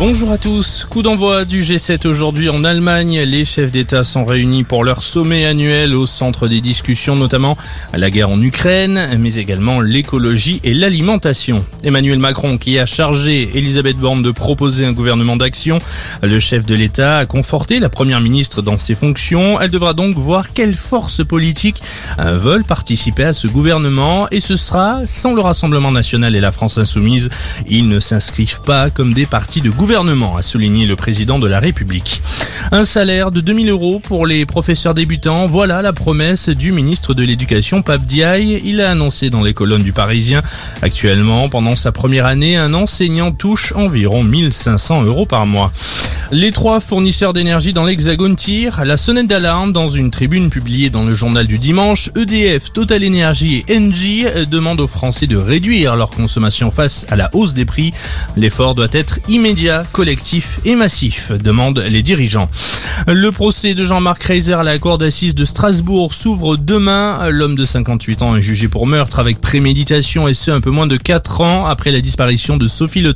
Bonjour à tous. Coup d'envoi du G7 aujourd'hui en Allemagne. Les chefs d'État sont réunis pour leur sommet annuel au centre des discussions, notamment la guerre en Ukraine, mais également l'écologie et l'alimentation. Emmanuel Macron qui a chargé Elisabeth Borne de proposer un gouvernement d'action. Le chef de l'État a conforté la première ministre dans ses fonctions. Elle devra donc voir quelles forces politiques veulent participer à ce gouvernement et ce sera sans le Rassemblement national et la France insoumise. Ils ne s'inscrivent pas comme des partis de gouvernement a souligné le président de la République. Un salaire de 2000 euros pour les professeurs débutants, voilà la promesse du ministre de l'Éducation, Pape Diaye. Il a annoncé dans les colonnes du Parisien. Actuellement, pendant sa première année, un enseignant touche environ 1500 euros par mois. Les trois fournisseurs d'énergie dans l'Hexagone tirent la sonnette d'alarme dans une tribune publiée dans le journal du dimanche. EDF, Total Energy et Engie demandent aux Français de réduire leur consommation face à la hausse des prix. L'effort doit être immédiat, collectif et massif, demandent les dirigeants. Le procès de Jean-Marc Reiser à la cour d'assises de Strasbourg s'ouvre demain. L'homme de 58 ans est jugé pour meurtre avec préméditation et ce un peu moins de 4 ans après la disparition de Sophie Le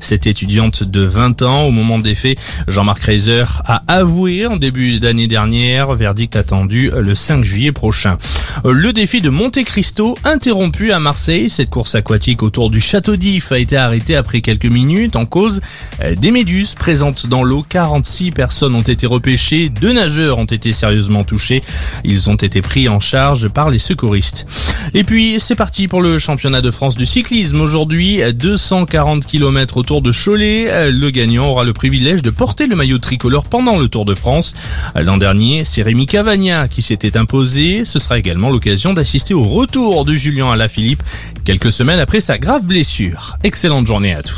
cette étudiante de 20 ans au moment des faits. Jean-Marc Reiser a avoué en début d'année dernière, verdict attendu le 5 juillet prochain. Le défi de Monte Cristo interrompu à Marseille. Cette course aquatique autour du château d'If a été arrêtée après quelques minutes en cause des méduses présentes dans l'eau. 46 personnes ont été repêchées, deux nageurs ont été sérieusement touchés. Ils ont été pris en charge par les secouristes. Et puis c'est parti pour le championnat de France du cyclisme. Aujourd'hui, 240 km autour de Cholet. Le gagnant aura le privilège de de porter le maillot tricolore pendant le Tour de France. L'an dernier, c'est Rémi Cavagna qui s'était imposé. Ce sera également l'occasion d'assister au retour de Julien Alaphilippe quelques semaines après sa grave blessure. Excellente journée à tous.